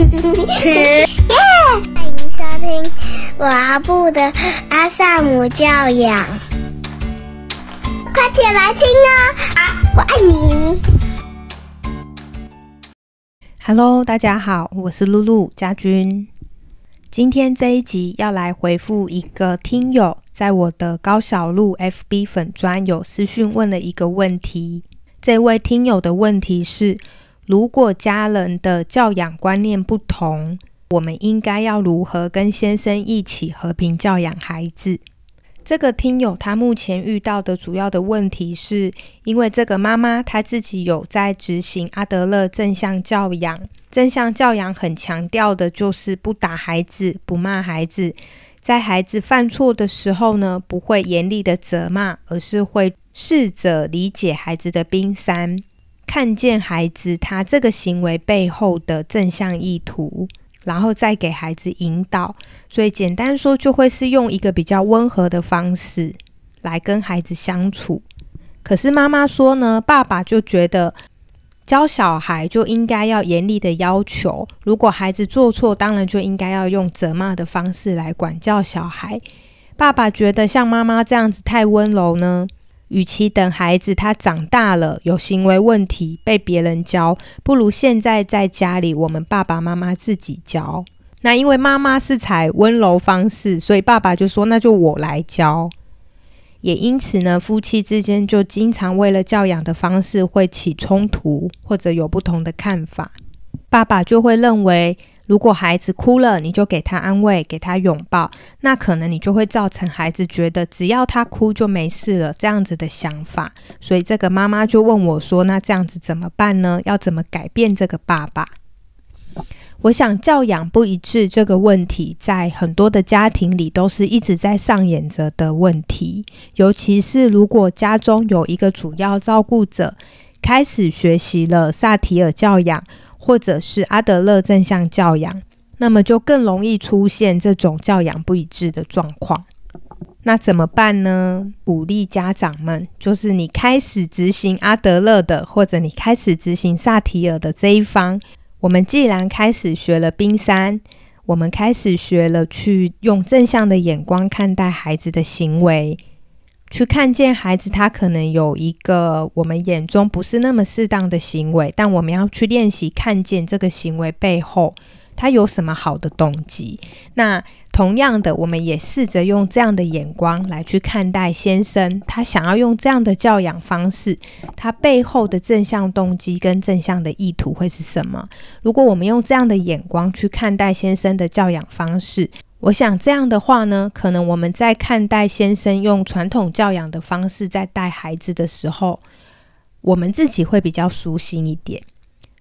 耶！欢迎收听我阿布的阿萨姆教养，快起来听啊！我爱你。Hello，大家好，我是露露家君。今天这一集要来回复一个听友在我的高小路 FB 粉专有私讯问了一个问题。这位听友的问题是：如果家人的教养观念不同，我们应该要如何跟先生一起和平教养孩子？这个听友他目前遇到的主要的问题是，因为这个妈妈她自己有在执行阿德勒正向教养，正向教养很强调的就是不打孩子、不骂孩子，在孩子犯错的时候呢，不会严厉的责骂，而是会。试着理解孩子的冰山，看见孩子他这个行为背后的正向意图，然后再给孩子引导。所以简单说，就会是用一个比较温和的方式来跟孩子相处。可是妈妈说呢，爸爸就觉得教小孩就应该要严厉的要求，如果孩子做错，当然就应该要用责骂的方式来管教小孩。爸爸觉得像妈妈这样子太温柔呢。与其等孩子他长大了有行为问题被别人教，不如现在在家里我们爸爸妈妈自己教。那因为妈妈是采温柔方式，所以爸爸就说那就我来教。也因此呢，夫妻之间就经常为了教养的方式会起冲突，或者有不同的看法。爸爸就会认为。如果孩子哭了，你就给他安慰，给他拥抱，那可能你就会造成孩子觉得只要他哭就没事了这样子的想法。所以这个妈妈就问我说：“那这样子怎么办呢？要怎么改变这个爸爸？”我想教养不一致这个问题，在很多的家庭里都是一直在上演着的问题。尤其是如果家中有一个主要照顾者开始学习了萨提尔教养。或者是阿德勒正向教养，那么就更容易出现这种教养不一致的状况。那怎么办呢？鼓励家长们，就是你开始执行阿德勒的，或者你开始执行萨提尔的这一方。我们既然开始学了冰山，我们开始学了去用正向的眼光看待孩子的行为。去看见孩子，他可能有一个我们眼中不是那么适当的行为，但我们要去练习看见这个行为背后他有什么好的动机。那同样的，我们也试着用这样的眼光来去看待先生，他想要用这样的教养方式，他背后的正向动机跟正向的意图会是什么？如果我们用这样的眼光去看待先生的教养方式。我想这样的话呢，可能我们在看待先生用传统教养的方式在带孩子的时候，我们自己会比较舒心一点。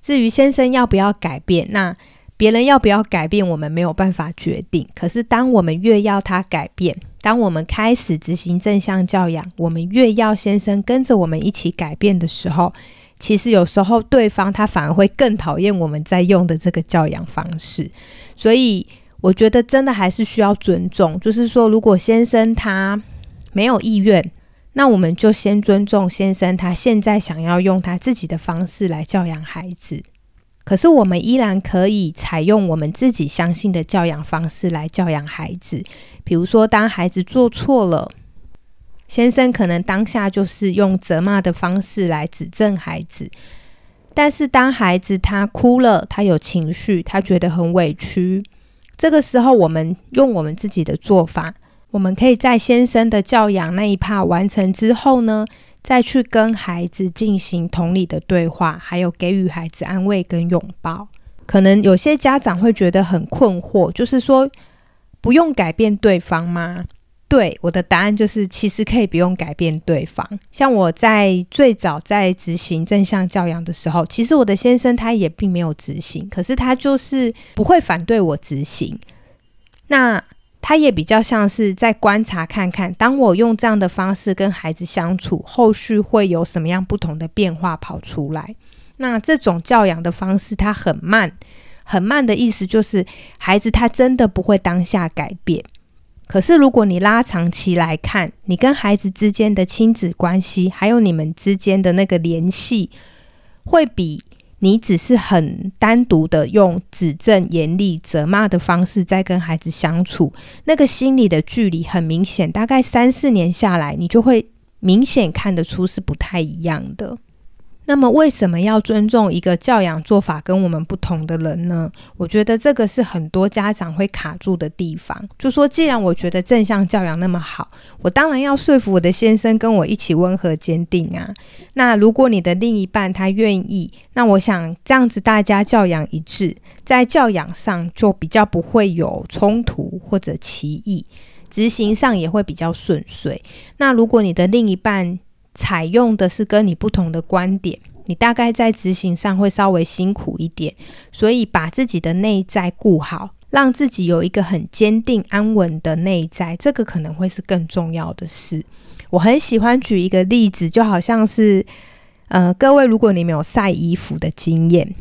至于先生要不要改变，那别人要不要改变，我们没有办法决定。可是当我们越要他改变，当我们开始执行正向教养，我们越要先生跟着我们一起改变的时候，其实有时候对方他反而会更讨厌我们在用的这个教养方式，所以。我觉得真的还是需要尊重，就是说，如果先生他没有意愿，那我们就先尊重先生他现在想要用他自己的方式来教养孩子。可是我们依然可以采用我们自己相信的教养方式来教养孩子。比如说，当孩子做错了，先生可能当下就是用责骂的方式来指正孩子。但是当孩子他哭了，他有情绪，他觉得很委屈。这个时候，我们用我们自己的做法，我们可以在先生的教养那一趴完成之后呢，再去跟孩子进行同理的对话，还有给予孩子安慰跟拥抱。可能有些家长会觉得很困惑，就是说，不用改变对方吗？对，我的答案就是，其实可以不用改变对方。像我在最早在执行正向教养的时候，其实我的先生他也并没有执行，可是他就是不会反对我执行。那他也比较像是在观察看看，当我用这样的方式跟孩子相处，后续会有什么样不同的变化跑出来。那这种教养的方式，它很慢，很慢的意思就是孩子他真的不会当下改变。可是，如果你拉长期来看，你跟孩子之间的亲子关系，还有你们之间的那个联系，会比你只是很单独的用指正、严厉、责骂的方式在跟孩子相处，那个心理的距离很明显，大概三四年下来，你就会明显看得出是不太一样的。那么，为什么要尊重一个教养做法跟我们不同的人呢？我觉得这个是很多家长会卡住的地方。就说，既然我觉得正向教养那么好，我当然要说服我的先生跟我一起温和坚定啊。那如果你的另一半他愿意，那我想这样子大家教养一致，在教养上就比较不会有冲突或者歧义，执行上也会比较顺遂。那如果你的另一半，采用的是跟你不同的观点，你大概在执行上会稍微辛苦一点，所以把自己的内在顾好，让自己有一个很坚定安稳的内在，这个可能会是更重要的事。我很喜欢举一个例子，就好像是，呃，各位如果你没有晒衣服的经验，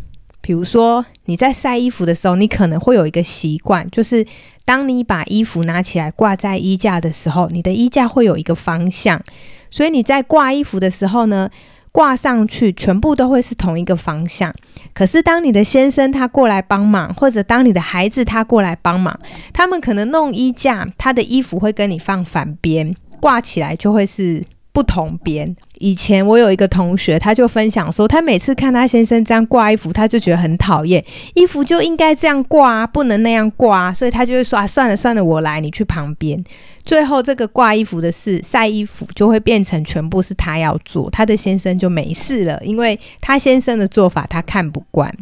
比如说你在晒衣服的时候，你可能会有一个习惯，就是当你把衣服拿起来挂在衣架的时候，你的衣架会有一个方向。所以你在挂衣服的时候呢，挂上去全部都会是同一个方向。可是当你的先生他过来帮忙，或者当你的孩子他过来帮忙，他们可能弄衣架，他的衣服会跟你放反边，挂起来就会是。不同边。以前我有一个同学，他就分享说，他每次看他先生这样挂衣服，他就觉得很讨厌。衣服就应该这样挂，不能那样挂，所以他就会说：“啊，算了算了，我来，你去旁边。”最后这个挂衣服的事、晒衣服就会变成全部是他要做，他的先生就没事了，因为他先生的做法他看不惯。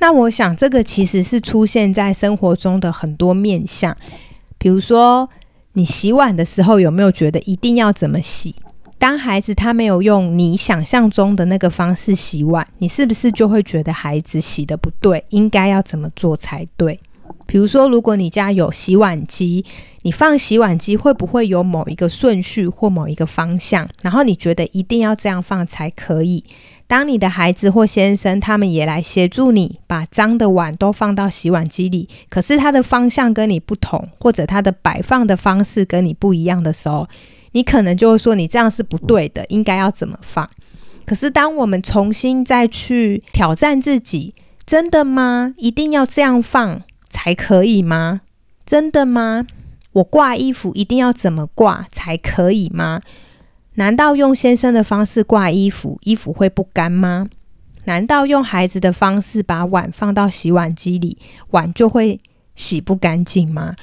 那我想，这个其实是出现在生活中的很多面相，比如说你洗碗的时候，有没有觉得一定要怎么洗？当孩子他没有用你想象中的那个方式洗碗，你是不是就会觉得孩子洗的不对？应该要怎么做才对？比如说，如果你家有洗碗机，你放洗碗机会不会有某一个顺序或某一个方向？然后你觉得一定要这样放才可以？当你的孩子或先生他们也来协助你把脏的碗都放到洗碗机里，可是它的方向跟你不同，或者它的摆放的方式跟你不一样的时候，你可能就会说，你这样是不对的，应该要怎么放？可是当我们重新再去挑战自己，真的吗？一定要这样放才可以吗？真的吗？我挂衣服一定要怎么挂才可以吗？难道用先生的方式挂衣服，衣服会不干吗？难道用孩子的方式把碗放到洗碗机里，碗就会洗不干净吗？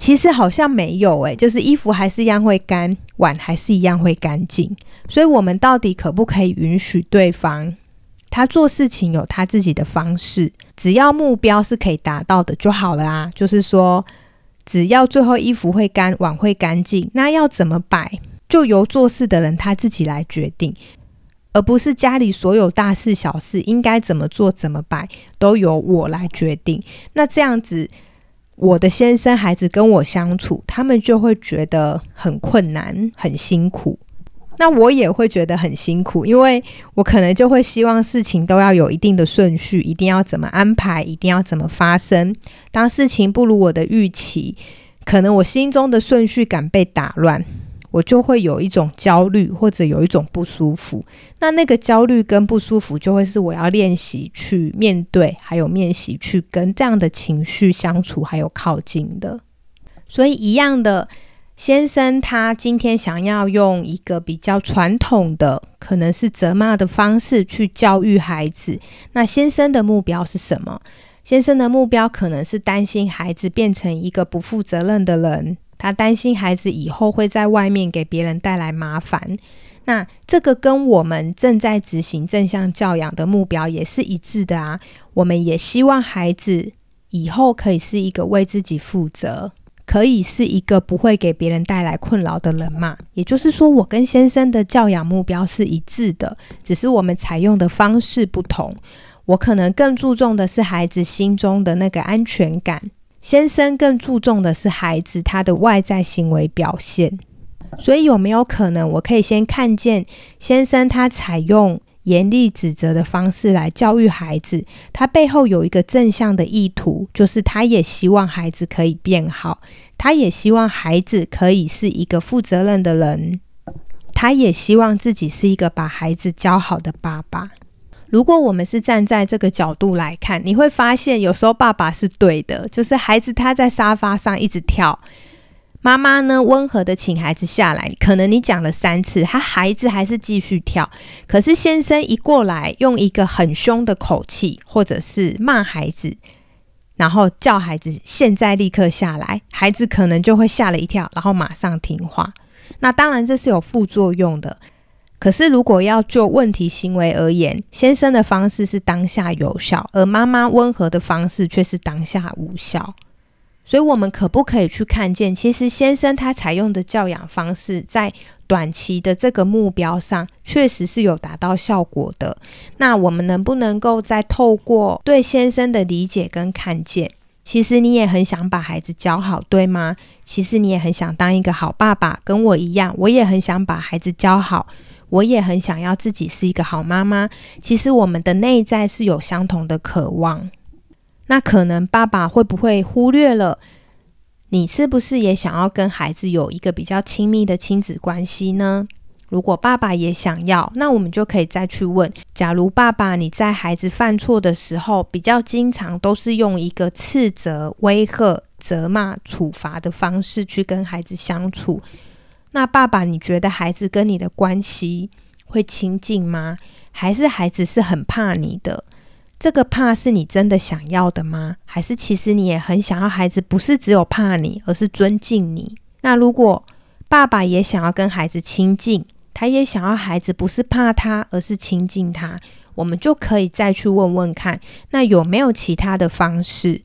其实好像没有诶，就是衣服还是一样会干，碗还是一样会干净。所以，我们到底可不可以允许对方他做事情有他自己的方式？只要目标是可以达到的就好了啊。就是说，只要最后衣服会干，碗会干净，那要怎么摆，就由做事的人他自己来决定，而不是家里所有大事小事应该怎么做、怎么摆都由我来决定。那这样子。我的先生、孩子跟我相处，他们就会觉得很困难、很辛苦。那我也会觉得很辛苦，因为我可能就会希望事情都要有一定的顺序，一定要怎么安排，一定要怎么发生。当事情不如我的预期，可能我心中的顺序感被打乱。我就会有一种焦虑，或者有一种不舒服。那那个焦虑跟不舒服，就会是我要练习去面对，还有练习去跟这样的情绪相处，还有靠近的。所以一样的，先生他今天想要用一个比较传统的，可能是责骂的方式去教育孩子。那先生的目标是什么？先生的目标可能是担心孩子变成一个不负责任的人。他担心孩子以后会在外面给别人带来麻烦，那这个跟我们正在执行正向教养的目标也是一致的啊。我们也希望孩子以后可以是一个为自己负责，可以是一个不会给别人带来困扰的人嘛。也就是说，我跟先生的教养目标是一致的，只是我们采用的方式不同。我可能更注重的是孩子心中的那个安全感。先生更注重的是孩子他的外在行为表现，所以有没有可能，我可以先看见先生他采用严厉指责的方式来教育孩子，他背后有一个正向的意图，就是他也希望孩子可以变好，他也希望孩子可以是一个负责任的人，他也希望自己是一个把孩子教好的爸爸。如果我们是站在这个角度来看，你会发现有时候爸爸是对的，就是孩子他在沙发上一直跳，妈妈呢温和的请孩子下来，可能你讲了三次，他孩子还是继续跳，可是先生一过来，用一个很凶的口气，或者是骂孩子，然后叫孩子现在立刻下来，孩子可能就会吓了一跳，然后马上听话。那当然这是有副作用的。可是，如果要就问题行为而言，先生的方式是当下有效，而妈妈温和的方式却是当下无效。所以，我们可不可以去看见，其实先生他采用的教养方式，在短期的这个目标上，确实是有达到效果的。那我们能不能够再透过对先生的理解跟看见，其实你也很想把孩子教好，对吗？其实你也很想当一个好爸爸，跟我一样，我也很想把孩子教好。我也很想要自己是一个好妈妈。其实我们的内在是有相同的渴望。那可能爸爸会不会忽略了你？是不是也想要跟孩子有一个比较亲密的亲子关系呢？如果爸爸也想要，那我们就可以再去问：假如爸爸你在孩子犯错的时候，比较经常都是用一个斥责、威吓、责骂、处罚的方式去跟孩子相处。那爸爸，你觉得孩子跟你的关系会亲近吗？还是孩子是很怕你的？这个怕是你真的想要的吗？还是其实你也很想要孩子，不是只有怕你，而是尊敬你？那如果爸爸也想要跟孩子亲近，他也想要孩子不是怕他，而是亲近他，我们就可以再去问问看，那有没有其他的方式？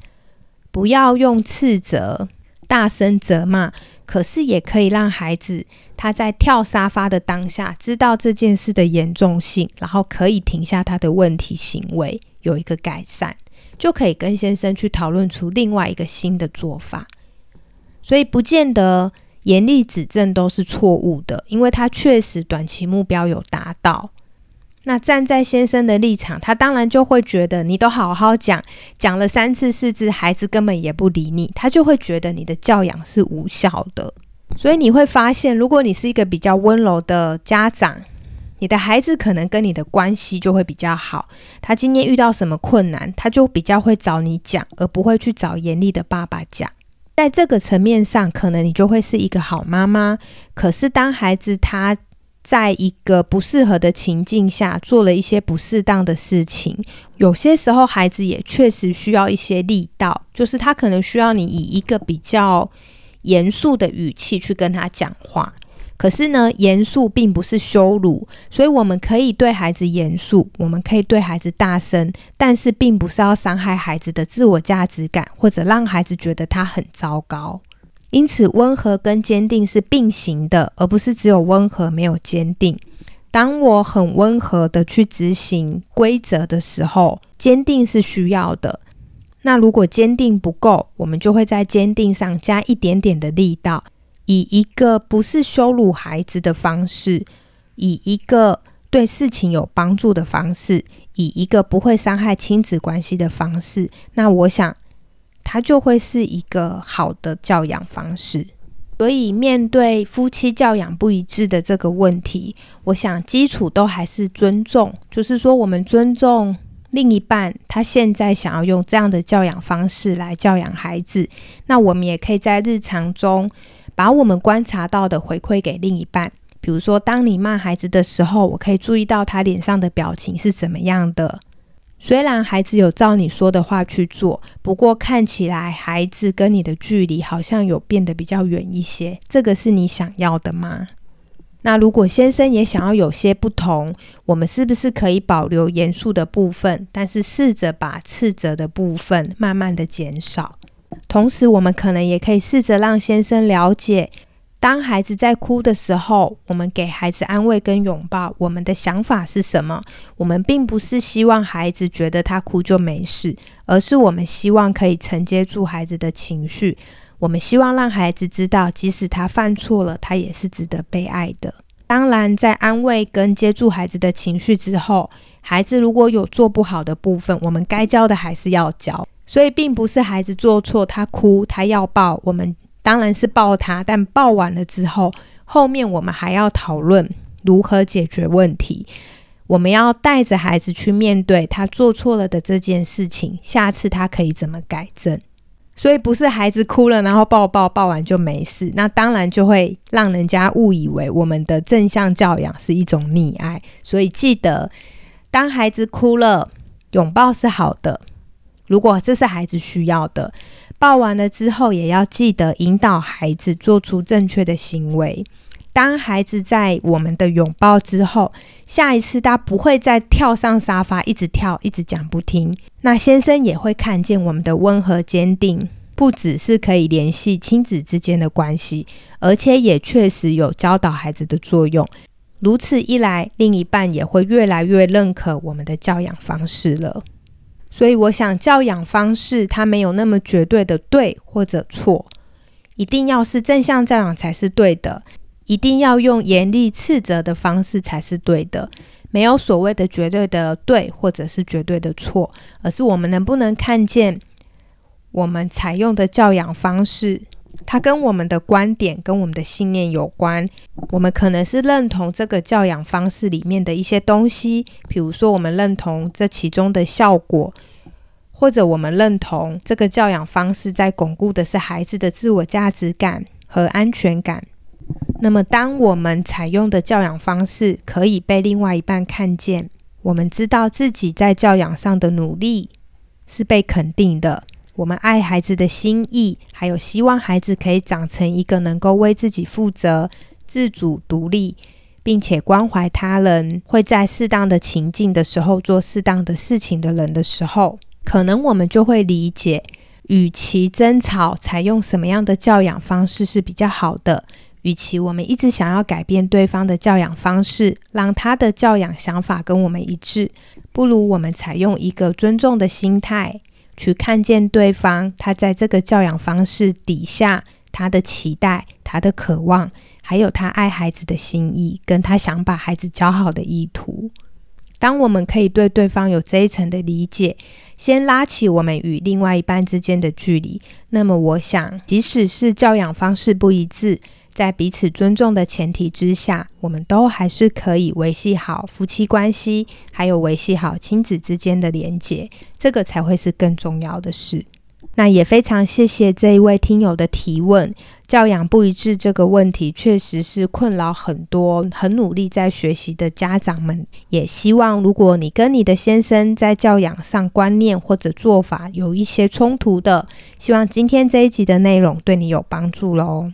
不要用斥责。大声责骂，可是也可以让孩子他在跳沙发的当下知道这件事的严重性，然后可以停下他的问题行为，有一个改善，就可以跟先生去讨论出另外一个新的做法。所以不见得严厉指正都是错误的，因为他确实短期目标有达到。那站在先生的立场，他当然就会觉得你都好好讲，讲了三次四次，孩子根本也不理你，他就会觉得你的教养是无效的。所以你会发现，如果你是一个比较温柔的家长，你的孩子可能跟你的关系就会比较好。他今天遇到什么困难，他就比较会找你讲，而不会去找严厉的爸爸讲。在这个层面上，可能你就会是一个好妈妈。可是当孩子他在一个不适合的情境下做了一些不适当的事情，有些时候孩子也确实需要一些力道，就是他可能需要你以一个比较严肃的语气去跟他讲话。可是呢，严肃并不是羞辱，所以我们可以对孩子严肃，我们可以对孩子大声，但是并不是要伤害孩子的自我价值感，或者让孩子觉得他很糟糕。因此，温和跟坚定是并行的，而不是只有温和没有坚定。当我很温和的去执行规则的时候，坚定是需要的。那如果坚定不够，我们就会在坚定上加一点点的力道，以一个不是羞辱孩子的方式，以一个对事情有帮助的方式，以一个不会伤害亲子关系的方式。那我想。它就会是一个好的教养方式。所以，面对夫妻教养不一致的这个问题，我想基础都还是尊重，就是说，我们尊重另一半，他现在想要用这样的教养方式来教养孩子。那我们也可以在日常中把我们观察到的回馈给另一半。比如说，当你骂孩子的时候，我可以注意到他脸上的表情是怎么样的。虽然孩子有照你说的话去做，不过看起来孩子跟你的距离好像有变得比较远一些。这个是你想要的吗？那如果先生也想要有些不同，我们是不是可以保留严肃的部分，但是试着把斥责的部分慢慢的减少？同时，我们可能也可以试着让先生了解。当孩子在哭的时候，我们给孩子安慰跟拥抱。我们的想法是什么？我们并不是希望孩子觉得他哭就没事，而是我们希望可以承接住孩子的情绪。我们希望让孩子知道，即使他犯错了，他也是值得被爱的。当然，在安慰跟接住孩子的情绪之后，孩子如果有做不好的部分，我们该教的还是要教。所以，并不是孩子做错，他哭，他要抱我们。当然是抱他，但抱完了之后，后面我们还要讨论如何解决问题。我们要带着孩子去面对他做错了的这件事情，下次他可以怎么改正。所以不是孩子哭了，然后抱抱抱完就没事，那当然就会让人家误以为我们的正向教养是一种溺爱。所以记得，当孩子哭了，拥抱是好的，如果这是孩子需要的，抱完了之后也要记得引导孩子做出正确的行为。当孩子在我们的拥抱之后，下一次他不会再跳上沙发，一直跳，一直讲不听。那先生也会看见我们的温和坚定，不只是可以联系亲子之间的关系，而且也确实有教导孩子的作用。如此一来，另一半也会越来越认可我们的教养方式了。所以，我想教养方式它没有那么绝对的对或者错，一定要是正向教养才是对的。一定要用严厉斥责的方式才是对的，没有所谓的绝对的对或者是绝对的错，而是我们能不能看见我们采用的教养方式，它跟我们的观点、跟我们的信念有关。我们可能是认同这个教养方式里面的一些东西，比如说我们认同这其中的效果，或者我们认同这个教养方式在巩固的是孩子的自我价值感和安全感。那么，当我们采用的教养方式可以被另外一半看见，我们知道自己在教养上的努力是被肯定的。我们爱孩子的心意，还有希望孩子可以长成一个能够为自己负责、自主独立，并且关怀他人，会在适当的情境的时候做适当的事情的人的时候，可能我们就会理解，与其争吵，采用什么样的教养方式是比较好的。与其我们一直想要改变对方的教养方式，让他的教养想法跟我们一致，不如我们采用一个尊重的心态，去看见对方他在这个教养方式底下他的期待、他的渴望，还有他爱孩子的心意，跟他想把孩子教好的意图。当我们可以对对方有这一层的理解，先拉起我们与另外一半之间的距离，那么我想，即使是教养方式不一致。在彼此尊重的前提之下，我们都还是可以维系好夫妻关系，还有维系好亲子之间的连结，这个才会是更重要的事。那也非常谢谢这一位听友的提问，教养不一致这个问题确实是困扰很多很努力在学习的家长们。也希望如果你跟你的先生在教养上观念或者做法有一些冲突的，希望今天这一集的内容对你有帮助喽。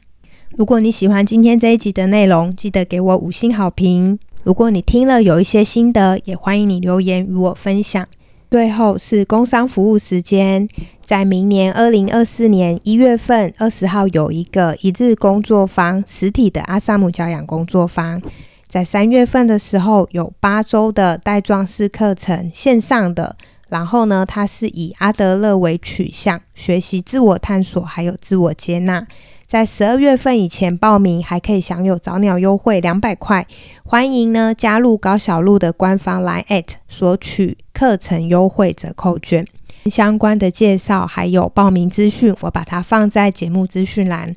如果你喜欢今天这一集的内容，记得给我五星好评。如果你听了有一些心得，也欢迎你留言与我分享。最后是工商服务时间，在明年二零二四年一月份二十号有一个一日工作坊，实体的阿萨姆教养工作坊。在三月份的时候有八周的带状式课程，线上的。然后呢，它是以阿德勒为取向，学习自我探索，还有自我接纳。在十二月份以前报名，还可以享有早鸟优惠两百块。欢迎呢加入高小路的官方 Line at 索取课程优惠折扣券。相关的介绍还有报名资讯，我把它放在节目资讯栏。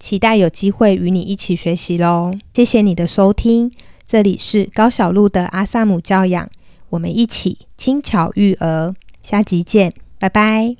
期待有机会与你一起学习喽！谢谢你的收听，这里是高小路的阿萨姆教养，我们一起轻巧育儿。下集见，拜拜。